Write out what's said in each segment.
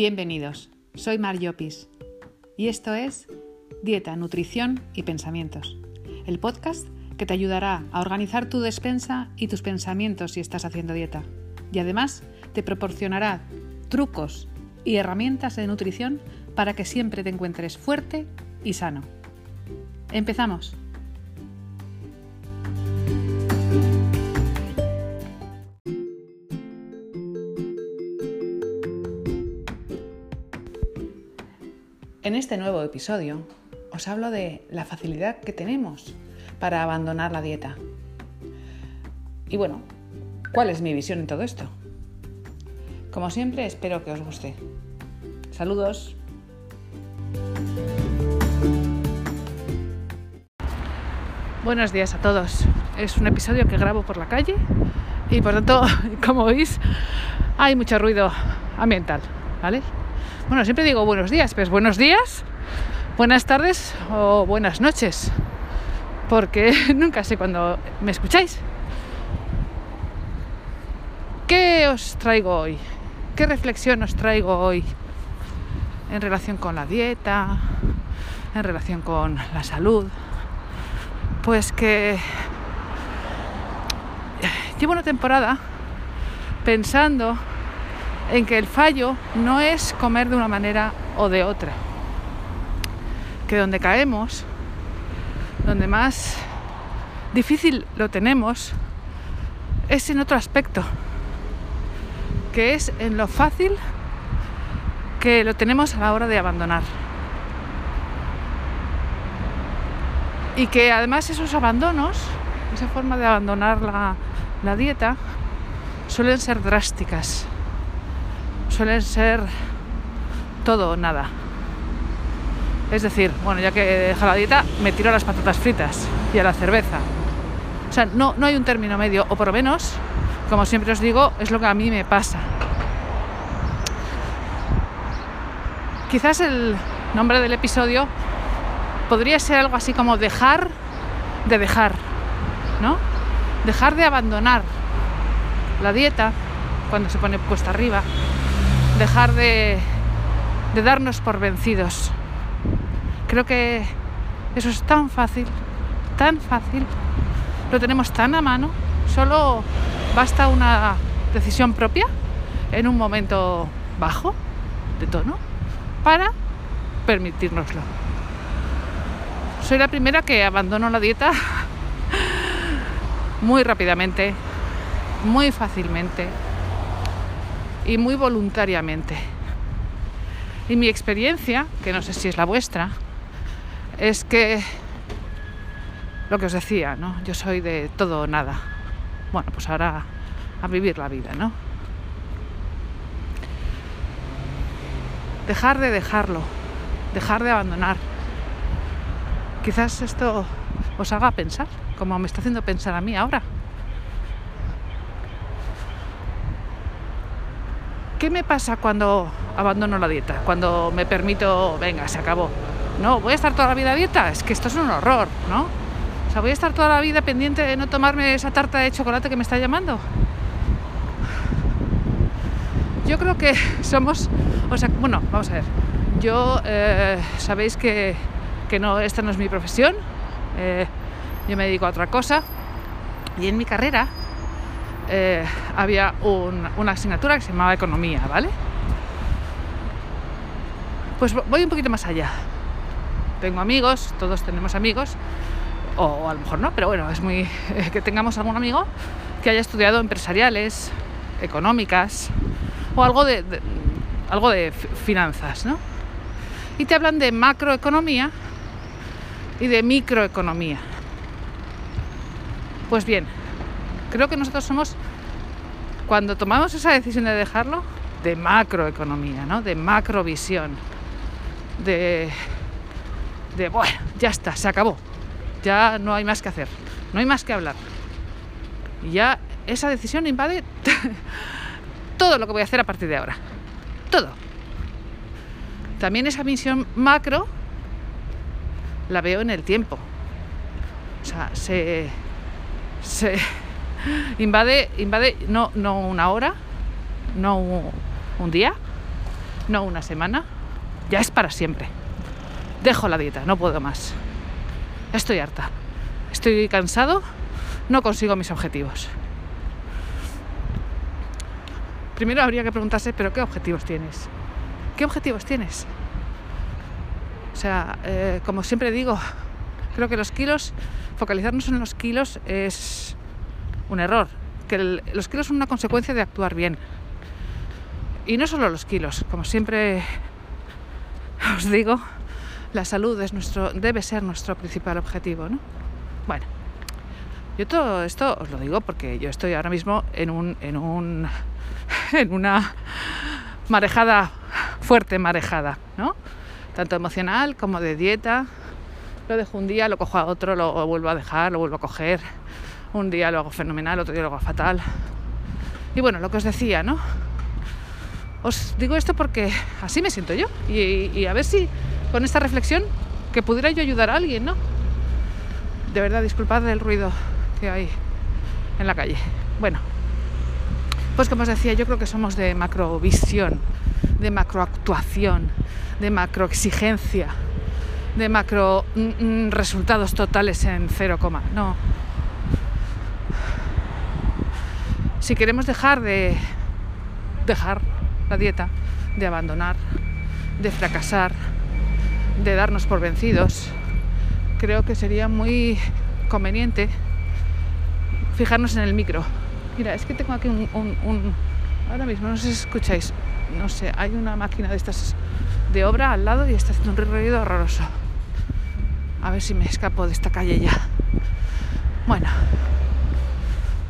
Bienvenidos, soy Mar Llopis y esto es Dieta, Nutrición y Pensamientos, el podcast que te ayudará a organizar tu despensa y tus pensamientos si estás haciendo dieta. Y además te proporcionará trucos y herramientas de nutrición para que siempre te encuentres fuerte y sano. Empezamos. En este nuevo episodio os hablo de la facilidad que tenemos para abandonar la dieta. Y bueno, ¿cuál es mi visión en todo esto? Como siempre, espero que os guste. Saludos. Buenos días a todos. Es un episodio que grabo por la calle y por tanto, como veis, hay mucho ruido ambiental, ¿vale? Bueno, siempre digo buenos días, pues buenos días, buenas tardes o buenas noches, porque nunca sé cuándo me escucháis. ¿Qué os traigo hoy? ¿Qué reflexión os traigo hoy en relación con la dieta, en relación con la salud? Pues que llevo una temporada pensando en que el fallo no es comer de una manera o de otra. Que donde caemos, donde más difícil lo tenemos, es en otro aspecto, que es en lo fácil que lo tenemos a la hora de abandonar. Y que además esos abandonos, esa forma de abandonar la, dieta, suelen ser drásticas suelen ser todo o nada. Es decir, bueno, ya que deja la dieta, me tiro a las patatas fritas y a la cerveza. O sea, no, no hay un término medio, o por lo menos, como siempre os digo, es lo que a mí me pasa. Quizás el nombre del episodio podría ser algo así como dejar de dejar, ¿no? Dejar de abandonar la dieta cuando se pone puesta arriba dejar de, darnos por vencidos. Creo que eso es tan fácil, tan fácil, lo tenemos tan a mano, solo basta una decisión propia en un momento bajo de tono para permitirnoslo. Soy la primera que abandono la dieta muy rápidamente, muy fácilmente, y muy voluntariamente. Y mi experiencia, que no sé si es la vuestra, es que lo que os decía, ¿no? Yo soy de todo o nada. Bueno, pues ahora a vivir la vida, ¿no? Dejar de dejarlo, dejar de abandonar. Quizás esto os haga pensar, como me está haciendo pensar a mí ahora. ¿Qué me pasa cuando abandono la dieta? Cuando me permito, venga, se acabó. No, voy a estar toda la vida a dieta. Es que esto es un horror, ¿no? O sea, voy a estar toda la vida pendiente de no tomarme esa tarta de chocolate que me está llamando. Yo creo que somos, o sea, bueno, vamos a ver. Yo, eh, sabéis que, no, esta no es mi profesión. Eh, yo me dedico a otra cosa. Y en mi carrera eh, había una asignatura que se llamaba economía, ¿vale? Pues voy un poquito más allá. Tengo amigos, todos tenemos amigos, o a lo mejor no, pero bueno, es muy que tengamos algún amigo que haya estudiado empresariales, económicas o algo de, algo de finanzas, ¿no? Y te hablan de macroeconomía y de microeconomía. Pues bien, Creo que nosotros somos, cuando tomamos esa decisión de dejarlo, de macroeconomía, ¿no? De macrovisión. De, de, bueno, ya está, se acabó. Ya no hay más que hacer, no hay más que hablar. Y ya esa decisión invade todo lo que voy a hacer a partir de ahora. Todo. También esa visión macro la veo en el tiempo. O sea, se, se, invade, invade no, no una hora, no un, día, no una semana, ya es para siempre. Dejo la dieta, no puedo más. Estoy harta. Estoy cansado, no consigo mis objetivos. Primero habría que preguntarse, ¿pero qué objetivos tienes? ¿Qué objetivos tienes? O sea, eh, como siempre digo, creo que los kilos, focalizarnos en los kilos es un error. Que los kilos son una consecuencia de actuar bien. Y no solo los kilos, como siempre os digo, la salud es nuestro, debe ser nuestro principal objetivo, ¿no? Bueno, yo todo esto os lo digo porque yo estoy ahora mismo en un, en un en una marejada, fuerte marejada, ¿no? Tanto emocional como de dieta. Lo dejo un día, lo cojo a otro, lo vuelvo a dejar, lo vuelvo a coger. Un día lo hago fenomenal, otro día lo hago fatal. Y bueno, lo que os decía, ¿no? Os digo esto porque así me siento yo. Y, a ver si con esta reflexión que pudiera yo ayudar a alguien, ¿no? De verdad, disculpad el ruido que hay en la calle. Bueno, pues como os decía, yo creo que somos de macrovisión, de macroactuación, de macroexigencia, de macro mm, mm, resultados totales en cero coma. No. Si queremos dejar de dejar la dieta, de abandonar, de fracasar, de darnos por vencidos, creo que sería muy conveniente fijarnos en el micro, Mira, es que tengo aquí un, Ahora mismo, no sé si escucháis. No sé, hay una máquina de estas de obra al lado y está haciendo un ruido horroroso. A ver si me escapo de esta calle ya. Bueno,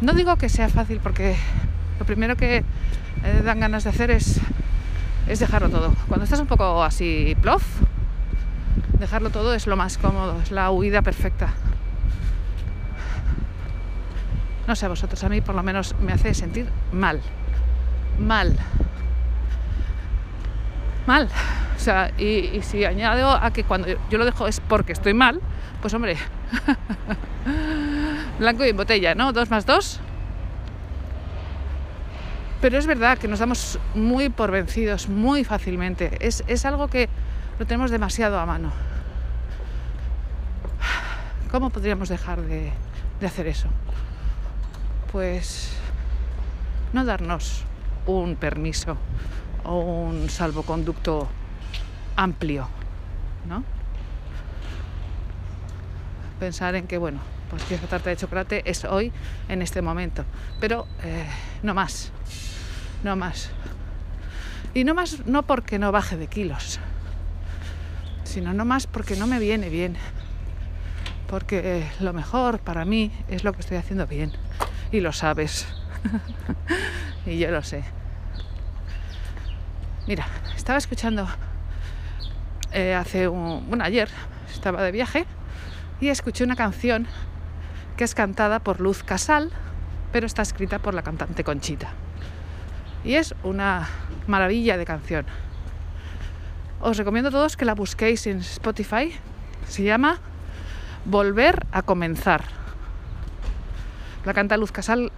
no digo que sea fácil porque lo primero que eh, dan ganas de hacer es, es dejarlo todo. Cuando estás un poco así plof, dejarlo todo es lo más cómodo, es la huida perfecta no sé a vosotros, a mí por lo menos me hace sentir mal. Mal. Mal. O sea, y, si añado a que cuando yo lo dejo es porque estoy mal, pues hombre, blanco y en botella, ¿no? Dos más dos. Pero es verdad que nos damos muy por vencidos muy fácilmente. Es, algo que lo tenemos demasiado a mano. ¿Cómo podríamos dejar de hacer eso? pues no darnos un permiso o un salvoconducto amplio, ¿no? Pensar en que, bueno, pues que esa tarta de chocolate es hoy, en este momento, pero eh, no más, no más. Y no más, no porque no baje de kilos, sino no más porque no me viene bien, porque lo mejor para mí es lo que estoy haciendo bien y lo sabes. y yo lo sé. Mira, estaba escuchando eh, hace un. Bueno, ayer estaba de viaje y escuché una canción que es cantada por Luz Casal, pero está escrita por la cantante Conchita. Y es una maravilla de canción. Os recomiendo a todos que la busquéis en Spotify. Se llama Volver a comenzar. La canta Luz Casal,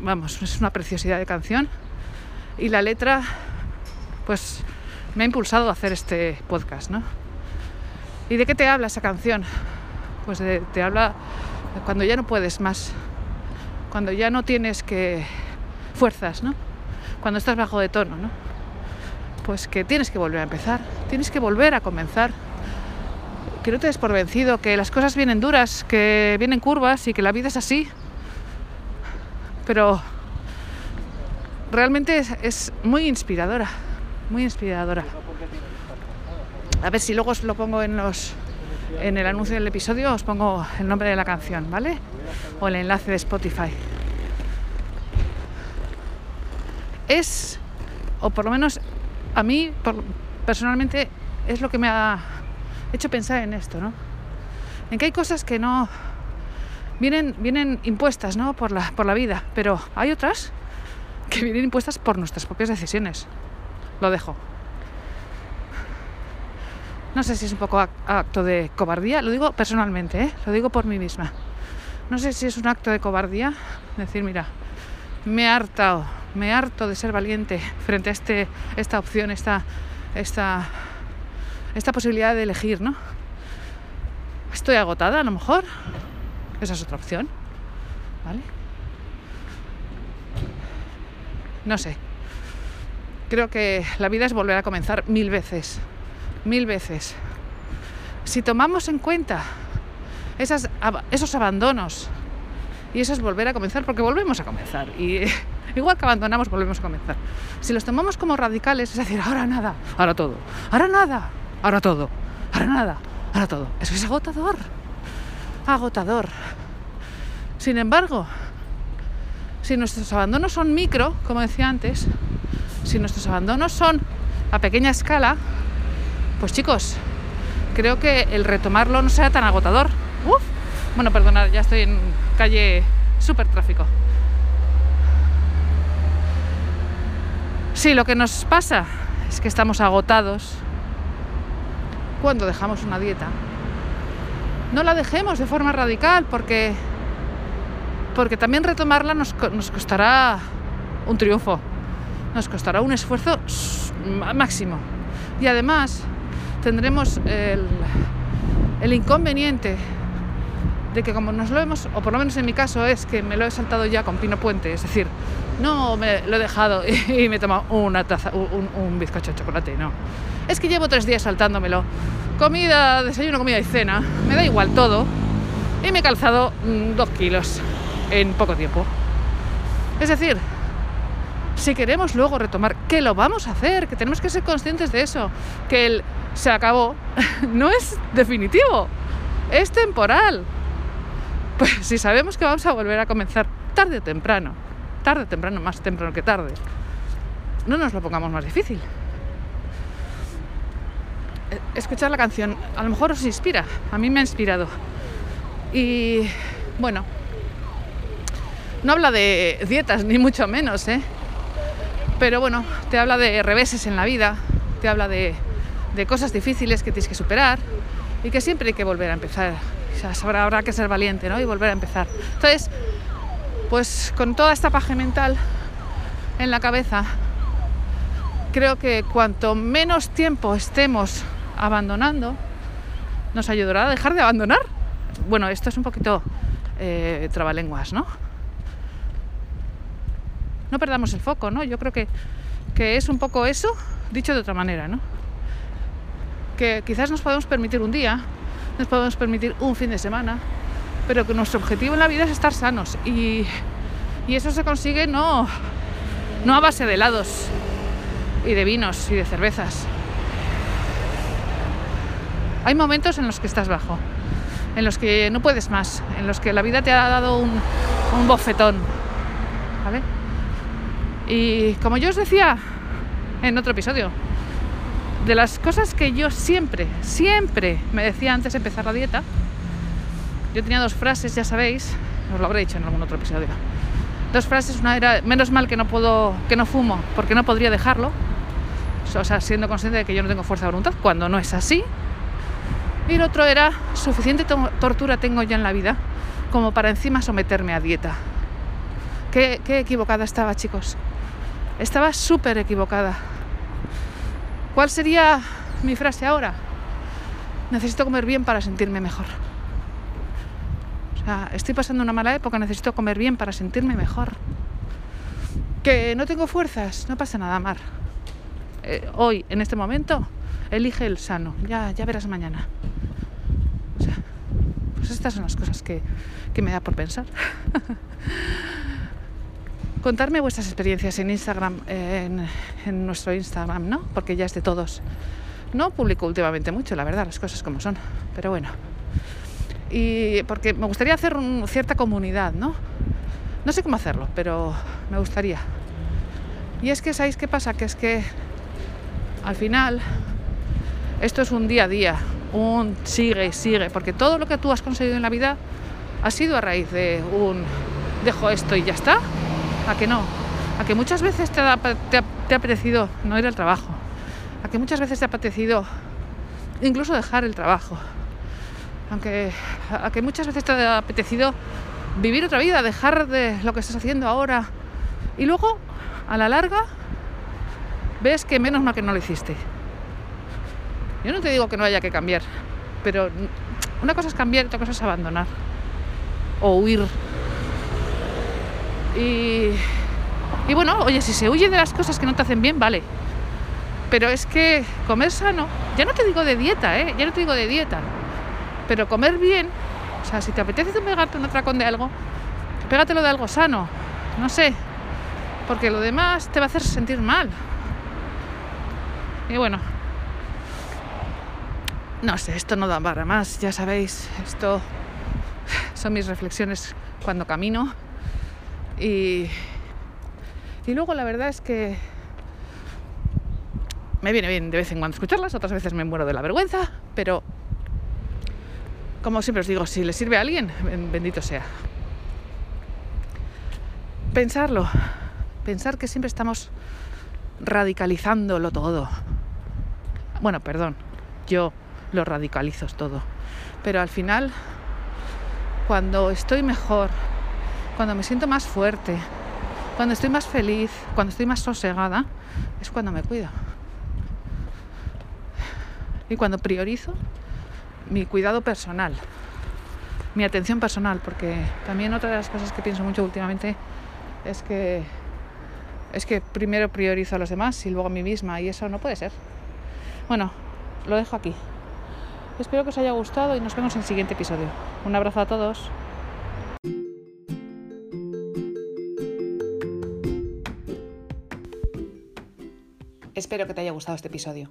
vamos, es una preciosidad de canción. Y la letra, pues me ha impulsado a hacer este podcast, ¿no? ¿Y de qué te habla esa canción? Pues te habla de cuando ya no puedes más, cuando ya no tienes que fuerzas, ¿no? Cuando estás bajo de tono, ¿no? Pues que tienes que volver a empezar, tienes que volver a comenzar. Que no te des por vencido, que las cosas vienen duras, que vienen curvas y que la vida es así pero realmente es, muy inspiradora, muy inspiradora. A ver si luego os lo pongo en los en el anuncio del episodio os pongo el nombre de la canción, ¿vale? O el enlace de Spotify. Es, o por lo menos a mí personalmente es lo que me ha hecho pensar en esto, ¿no? En que hay cosas que no, vienen, vienen impuestas ¿no? por, la, por la vida, pero hay otras que vienen impuestas por nuestras propias decisiones. Lo dejo. No sé si es un poco acto de cobardía, lo digo personalmente, ¿eh? lo digo por mí misma. No sé si es un acto de cobardía decir, mira, me he hartado, me harto de ser valiente frente a este, esta opción, esta, esta, esta posibilidad de elegir, ¿no? Estoy agotada a lo mejor. Esa es otra opción. ¿Vale? No sé. Creo que la vida es volver a comenzar mil veces. Mil veces. Si tomamos en cuenta esos abandonos y eso es volver a comenzar, porque volvemos a comenzar. Y igual que abandonamos, volvemos a comenzar. Si los tomamos como radicales, es decir, ahora nada, ahora todo, ahora nada, ahora todo, ahora nada, ahora todo. Eso es agotador. Agotador. Sin embargo, si nuestros abandonos son micro, como decía antes, si nuestros abandonos son a pequeña escala, pues chicos, creo que el retomarlo no sea tan agotador. Uf. Bueno, perdonad, ya estoy en calle súper tráfico. Sí, lo que nos pasa es que estamos agotados cuando dejamos una dieta. No la dejemos de forma radical porque, porque también retomarla nos, nos costará un triunfo, nos costará un esfuerzo máximo. Y además tendremos el, el inconveniente de que como nos lo hemos, o por lo menos en mi caso es que me lo he saltado ya con Pino Puente, es decir, no me lo he dejado y, me he tomado una taza, un, bizcocho de chocolate, no. Es que llevo tres días saltándomelo. Comida, desayuno, comida y cena, me da igual todo. Y me he calzado mm, dos kilos en poco tiempo. Es decir, si queremos luego retomar, que lo vamos a hacer, que tenemos que ser conscientes de eso, que el se acabó, no es definitivo, es temporal. Pues si sabemos que vamos a volver a comenzar tarde o temprano, tarde o temprano, más temprano que tarde, no nos lo pongamos más difícil. Eh, escuchar la canción a lo mejor os inspira, a mí me ha inspirado. Y bueno, no habla de dietas, ni mucho menos, ¿eh? Pero bueno, te habla de reveses en la vida, te habla de, cosas difíciles que tienes que superar y que siempre hay que volver a empezar habrá, que ser valiente, ¿no? Y volver a empezar. Entonces, pues con toda esta paje mental en la cabeza, creo que cuanto menos tiempo estemos abandonando, nos ayudará a dejar de abandonar. Bueno, esto es un poquito eh, trabalenguas, ¿no? No perdamos el foco, ¿no? Yo creo que, que es un poco eso, dicho de otra manera, ¿no? Que quizás nos podemos permitir un día, nos podemos permitir un fin de semana, pero que nuestro objetivo en la vida es estar sanos y, eso se consigue no, no a base de helados y de vinos y de cervezas. Hay momentos en los que estás bajo, en los que no puedes más, en los que la vida te ha dado un, un bofetón. ¿Vale? Y como yo os decía en otro episodio, de las cosas que yo siempre, siempre me decía antes de empezar la dieta, yo tenía dos frases, ya sabéis, os lo habré dicho en algún otro episodio. Dos frases, una era menos mal que no puedo, que no fumo, porque no podría dejarlo. O sea, siendo consciente de que yo no tengo fuerza de voluntad, cuando no es así. Y el otro era suficiente tortura tengo ya en la vida como para encima someterme a dieta. Qué, qué equivocada estaba, chicos. Estaba súper equivocada. ¿Cuál sería mi frase ahora? Necesito comer bien para sentirme mejor. O sea, estoy pasando una mala época, necesito comer bien para sentirme mejor. Que no tengo fuerzas, no pasa nada, Mar. Eh, hoy, en este momento, elige el sano. Ya, ya verás mañana. O sea, pues estas son las cosas que, que me da por pensar. contarme vuestras experiencias en Instagram, en, nuestro Instagram, ¿no? Porque ya es de todos. No publico últimamente mucho, la verdad, las cosas como son, pero bueno. Y porque me gustaría hacer una cierta comunidad, ¿no? No sé cómo hacerlo, pero me gustaría. Y es que, ¿sabéis qué pasa? Que es que al final esto es un día a día, un sigue y sigue, porque todo lo que tú has conseguido en la vida ha sido a raíz de un dejo esto y ya está, a que no, a que muchas veces te ha, te, apetecido no ir al trabajo, a que muchas veces te ha apetecido incluso dejar el trabajo, aunque a que muchas veces te ha apetecido vivir otra vida, dejar de lo que estás haciendo ahora y luego a la larga ves que menos mal que no lo hiciste. Yo no te digo que no haya que cambiar, pero una cosa es cambiar y otra cosa es abandonar o huir. Y, bueno, oye, si se huye de las cosas que no te hacen bien, vale. Pero es que comer sano, ya no te digo de dieta, ¿eh? ya no te digo de dieta, pero comer bien, o sea, si te apetece pegarte un atracón de algo, pégatelo de algo sano, no sé, porque lo demás te va a hacer sentir mal. Y bueno, no sé, esto no da para más, ya sabéis, esto son mis reflexiones cuando camino. Y, y luego la verdad es que me viene bien de vez en cuando escucharlas, otras veces me muero de la vergüenza, pero como siempre os digo, si le sirve a alguien, bendito sea. Pensarlo, pensar que siempre estamos radicalizándolo todo. Bueno, perdón, yo lo radicalizo todo. Pero al final, cuando estoy mejor, cuando me siento más fuerte, cuando estoy más feliz, cuando estoy más sosegada, es cuando me cuido. Y cuando priorizo mi cuidado personal, mi atención personal, porque también otra de las cosas que pienso mucho últimamente es que es que primero priorizo a los demás y luego a mí misma y eso no puede ser. Bueno, lo dejo aquí. Espero que os haya gustado y nos vemos en el siguiente episodio. Un abrazo a todos. Espero que te haya gustado este episodio.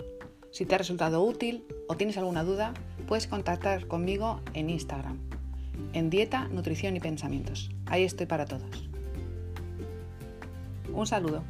Si te ha resultado útil o tienes alguna duda, puedes contactar conmigo en Instagram, en Dieta, Nutrición y Pensamientos. Ahí estoy para todos. Un saludo.